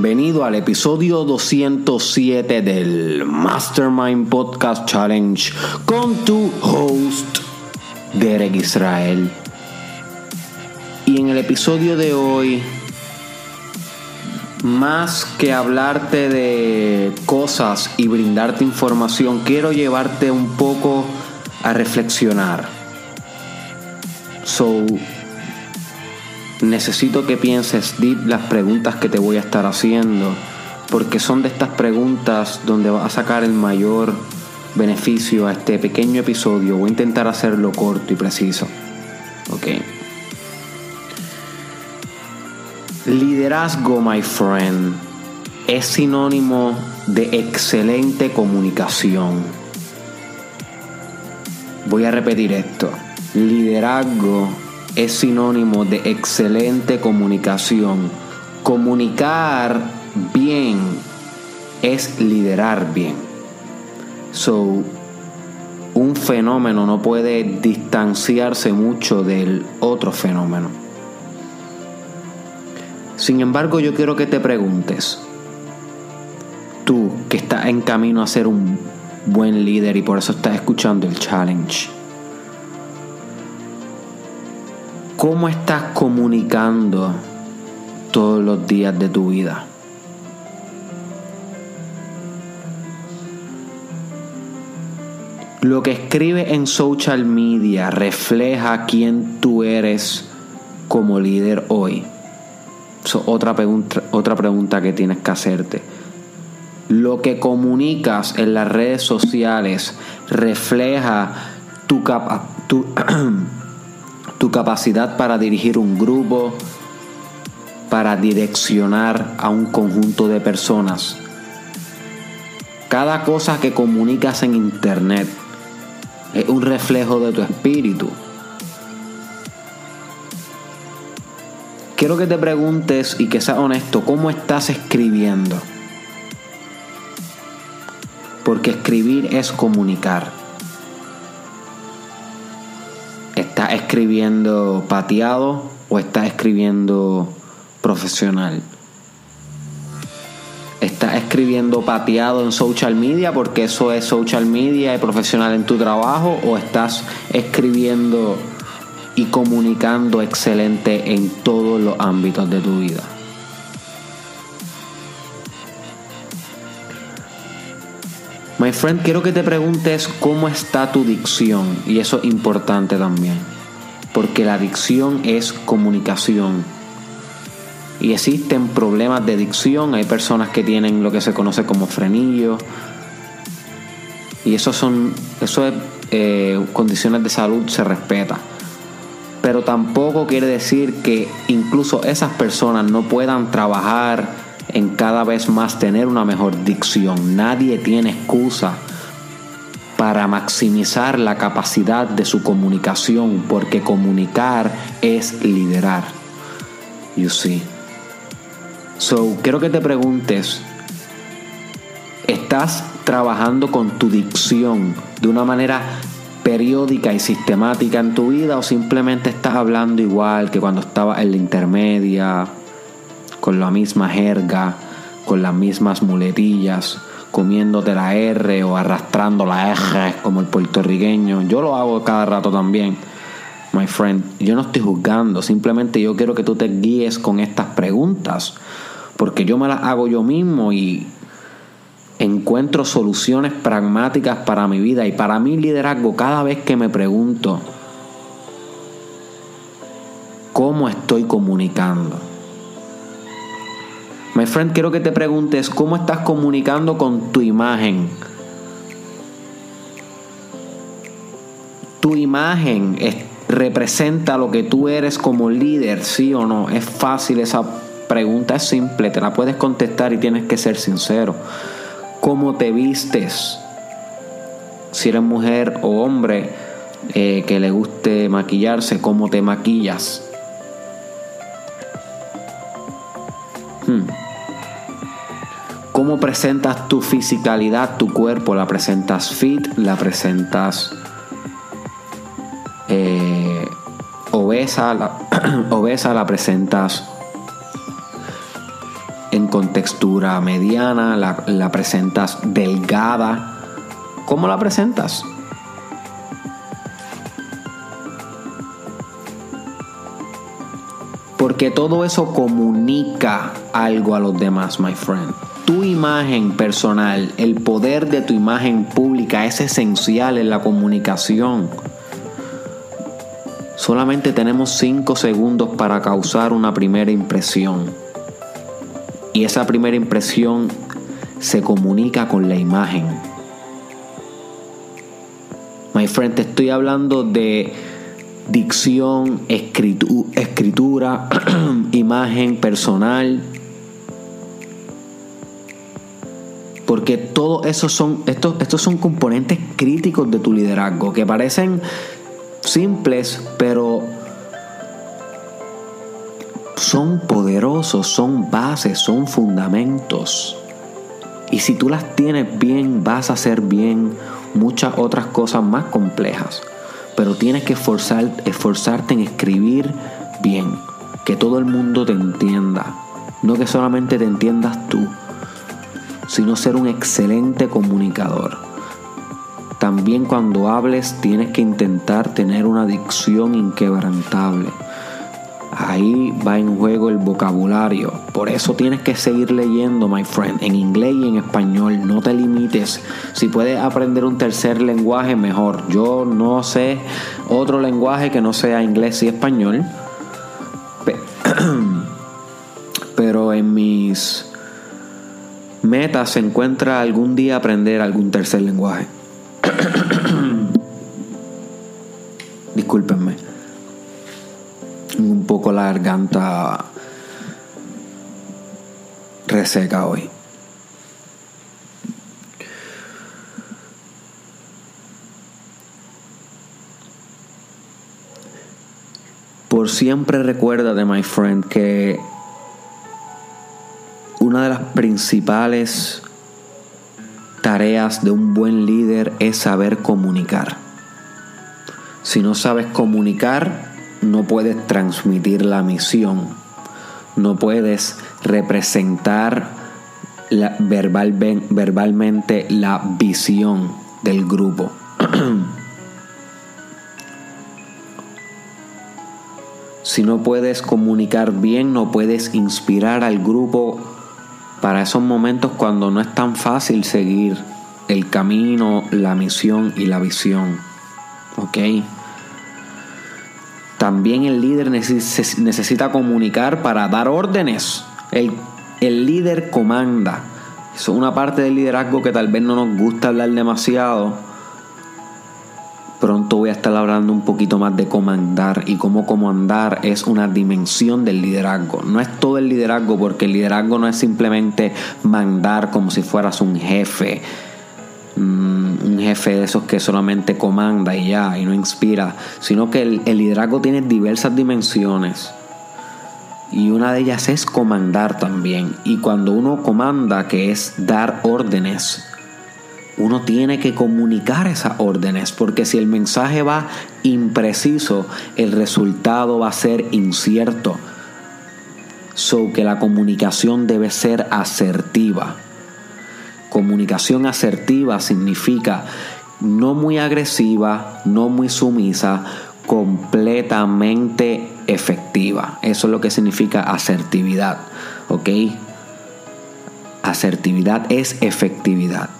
Bienvenido al episodio 207 del Mastermind Podcast Challenge con tu host Derek Israel. Y en el episodio de hoy, más que hablarte de cosas y brindarte información, quiero llevarte un poco a reflexionar. So, necesito que pienses deep las preguntas que te voy a estar haciendo, porque son de estas preguntas donde vas a sacar el mayor beneficio a este pequeño episodio. Voy a intentar hacerlo corto y preciso. Ok. Liderazgo, my friend, es sinónimo de excelente comunicación. Voy a repetir esto. Liderazgo es sinónimo de excelente comunicación. Comunicar bien es liderar bien. So, un fenómeno no puede distanciarse mucho del otro fenómeno. Sin embargo, yo quiero que te preguntes, tú que estás en camino a ser un buen líder y por eso estás escuchando el challenge, ¿Cómo estás comunicando todos los días de tu vida? Lo que escribe en social media refleja quién tú eres como líder hoy. otra, pregunta, otra pregunta que tienes que hacerte. Lo que comunicas en las redes sociales refleja tu, tu tu capacidad para dirigir un grupo, para direccionar a un conjunto de personas. Cada cosa que comunicas en Internet es un reflejo de tu espíritu. Quiero que te preguntes y que seas honesto, ¿cómo estás escribiendo? Porque escribir es comunicar. ¿Estás escribiendo pateado o estás escribiendo profesional? ¿Estás escribiendo pateado en social media porque eso es social media y profesional en tu trabajo? ¿O estás escribiendo y comunicando excelente en todos los ámbitos de tu vida? My friend, quiero que te preguntes cómo está tu dicción y eso es importante también, porque la dicción es comunicación. Y existen problemas de dicción, hay personas que tienen lo que se conoce como frenillo, y eso son eso es eh, condiciones de salud se respeta. Pero tampoco quiere decir que incluso esas personas no puedan trabajar en cada vez más tener una mejor dicción. Nadie tiene excusa para maximizar la capacidad de su comunicación, porque comunicar es liderar. You see. So, quiero que te preguntes, ¿estás trabajando con tu dicción de una manera periódica y sistemática en tu vida o simplemente estás hablando igual que cuando estabas en la intermedia con la misma jerga, con las mismas muletillas, comiéndote la R o arrastrando la R como el puertorriqueño. Yo lo hago cada rato también, my friend. Yo no estoy juzgando, simplemente yo quiero que tú te guíes con estas preguntas, porque yo me las hago yo mismo y encuentro soluciones pragmáticas para mi vida y para mi liderazgo cada vez que me pregunto cómo estoy comunicando. My friend, quiero que te preguntes cómo estás comunicando con tu imagen. Tu imagen representa lo que tú eres como líder, sí o no. Es fácil esa pregunta, es simple, te la puedes contestar y tienes que ser sincero. ¿Cómo te vistes? Si eres mujer o hombre eh, que le guste maquillarse, ¿cómo te maquillas? ¿Cómo presentas tu fisicalidad, tu cuerpo? ¿La presentas fit? ¿La presentas eh, obesa? La, ¿Obesa la presentas en con textura mediana, la, la presentas delgada. ¿Cómo la presentas? Porque todo eso comunica algo a los demás, my friend. Tu imagen personal, el poder de tu imagen pública es esencial en la comunicación. Solamente tenemos 5 segundos para causar una primera impresión. Y esa primera impresión se comunica con la imagen. My friend, te estoy hablando de dicción, escritura, imagen personal. Porque todos esos son, estos, estos son componentes críticos de tu liderazgo que parecen simples, pero son poderosos, son bases, son fundamentos. Y si tú las tienes bien, vas a hacer bien muchas otras cosas más complejas pero tienes que esforzar, esforzarte en escribir bien, que todo el mundo te entienda, no que solamente te entiendas tú, sino ser un excelente comunicador. También cuando hables tienes que intentar tener una dicción inquebrantable Ahí va en juego el vocabulario. Por eso tienes que seguir leyendo, my friend, en inglés y en español. No te limites. Si puedes aprender un tercer lenguaje, mejor. Yo no sé otro lenguaje que no sea inglés y español. Pero en mis metas se encuentra algún día aprender algún tercer lenguaje. Discúlpenme un poco la garganta reseca hoy. Por siempre recuerda de my friend que principales tareas de un buen líder es saber comunicar. Si no sabes comunicar, no puedes transmitir la misión, no puedes representar verbalmente la visión del grupo. si no puedes comunicar bien, no puedes inspirar al grupo para esos momentos cuando no es tan fácil seguir el camino, la misión y la visión. ¿Ok? También el líder necesita comunicar para dar órdenes. El, el líder comanda. Eso es una parte del liderazgo que tal vez no nos gusta hablar demasiado. Pronto voy a estar hablando un poquito más de comandar y cómo comandar es una dimensión del liderazgo. No es todo el liderazgo porque el liderazgo no es simplemente mandar como si fueras un jefe Mm, un jefe de esos que solamente comanda y ya, y no inspira, sino que el, el liderazgo tiene diversas dimensiones. Y una de ellas es comandar también. Y cuando uno comanda, que es dar órdenes, uno tiene que comunicar esas órdenes, porque si el mensaje va impreciso, el resultado va a ser incierto. So que la comunicación debe ser asertiva. Comunicación asertiva significa no muy agresiva, no muy sumisa, completamente efectiva. Eso es lo que significa asertividad. ¿Ok? Asertividad es efectividad.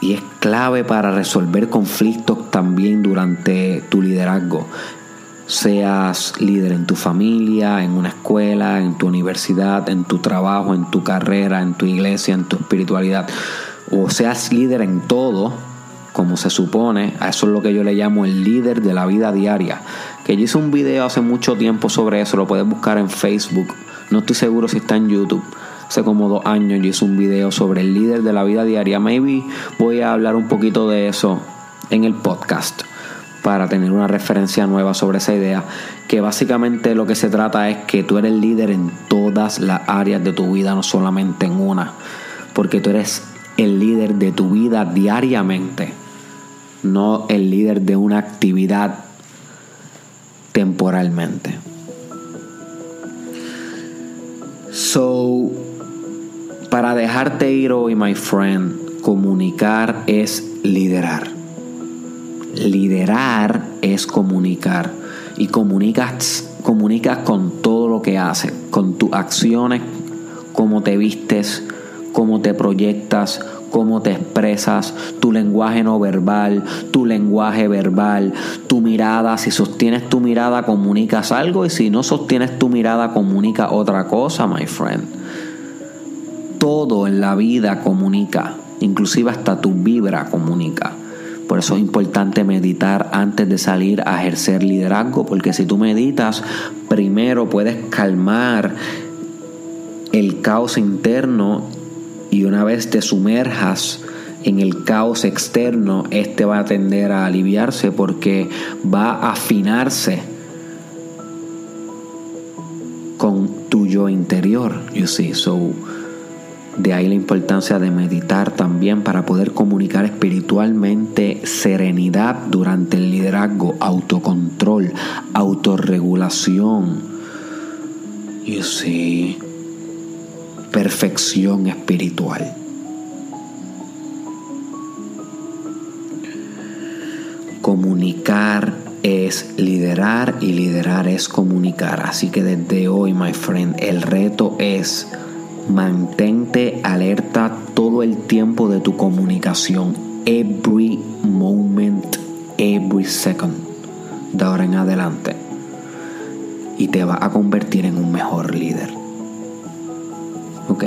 Y es clave para resolver conflictos también durante tu liderazgo seas líder en tu familia, en una escuela, en tu universidad, en tu trabajo, en tu carrera, en tu iglesia, en tu espiritualidad, o seas líder en todo, como se supone, a eso es lo que yo le llamo el líder de la vida diaria. Que yo hice un video hace mucho tiempo sobre eso, lo puedes buscar en Facebook, no estoy seguro si está en YouTube. Hace como dos años yo hice un video sobre el líder de la vida diaria. Maybe voy a hablar un poquito de eso en el podcast para tener una referencia nueva sobre esa idea, que básicamente lo que se trata es que tú eres líder en todas las áreas de tu vida, no solamente en una, porque tú eres el líder de tu vida diariamente, no el líder de una actividad temporalmente. So, para dejarte ir hoy, my friend, comunicar es liderar. Liderar es comunicar. Y comunicas, comunicas con todo lo que haces, con tus acciones, cómo te vistes, cómo te proyectas, cómo te expresas, tu lenguaje no verbal, tu lenguaje verbal, tu mirada, si sostienes tu mirada comunicas algo y si no sostienes tu mirada comunica otra cosa, my friend. Todo en la vida comunica, inclusive hasta tu vibra comunica. Por eso es importante meditar antes de salir a ejercer liderazgo, porque si tú meditas, primero puedes calmar el caos interno y una vez te sumerjas en el caos externo, este va a tender a aliviarse porque va a afinarse con tu yo interior, you see. So, de ahí la importancia de meditar también para poder comunicar espiritualmente serenidad durante el liderazgo, autocontrol, autorregulación. You see perfección espiritual. Comunicar es liderar y liderar es comunicar. Así que desde hoy, my friend, el reto es mantente alerta todo el tiempo de tu comunicación. Every moment, every second. De ahora en adelante. Y te va a convertir en un mejor líder. Ok.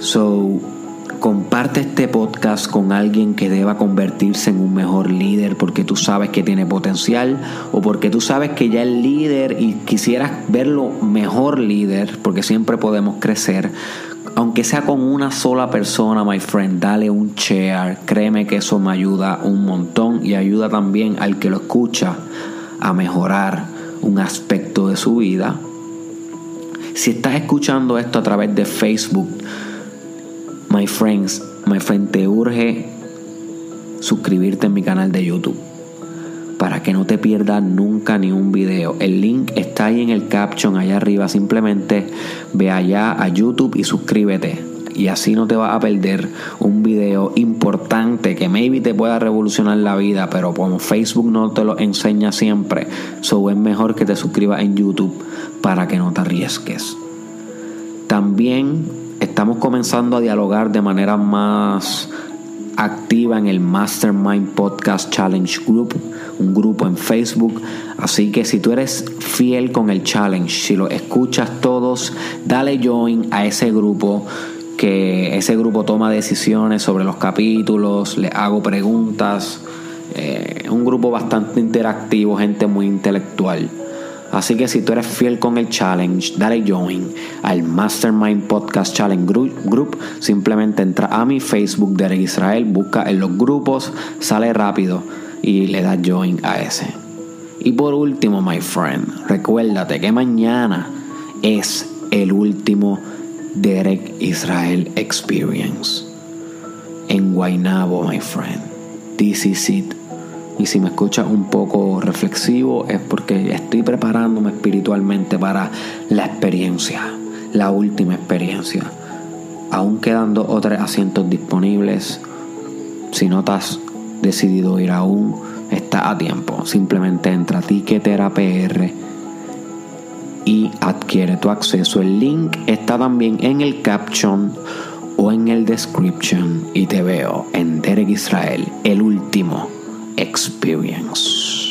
So, comparte este podcast con alguien que deba convertirse en un mejor líder porque tú sabes que tiene potencial o porque tú sabes que ya es líder y quisieras verlo mejor líder porque siempre podemos crecer. Aunque sea con una sola persona, my friend, dale un share. Créeme que eso me ayuda un montón y ayuda también al que lo escucha a mejorar un aspecto de su vida si estás escuchando esto a través de Facebook, my friends, my friend, te urge suscribirte en mi canal de YouTube para que no te pierdas nunca ni un video. El link está ahí en el caption, allá arriba. Simplemente ve allá a YouTube y suscríbete y así no te vas a perder un video importante que maybe te pueda revolucionar la vida, pero como Facebook no te lo enseña siempre, so es mejor que te suscribas en YouTube para que no te arriesgues. También estamos comenzando a dialogar de manera más activa en el Mastermind Podcast Challenge Group, un grupo en Facebook. Así que si tú eres fiel con el challenge, si lo escuchas todos, dale join a ese grupo que ese grupo toma decisiones sobre los capítulos, le hago preguntas. Eh, un grupo bastante interactivo, gente muy intelectual. Así que si tú eres fiel con el challenge, dale join al Mastermind Podcast Challenge Group. Simplemente entra a mi Facebook de Israel, busca en los grupos, sale rápido y le das join a ese. Y por último, my friend, recuérdate que mañana es el último Derek Israel Experience en Guaynabo, my friend. This is it. Y si me escuchas un poco reflexivo es porque estoy preparándome espiritualmente para la experiencia, la última experiencia. Aún quedando otros asientos disponibles, si no te has decidido ir aún, está a tiempo. Simplemente entra a Ticketera PR y adquiere tu acceso. El link está también en el caption o en el description y te veo en Derek Israel, el último experience.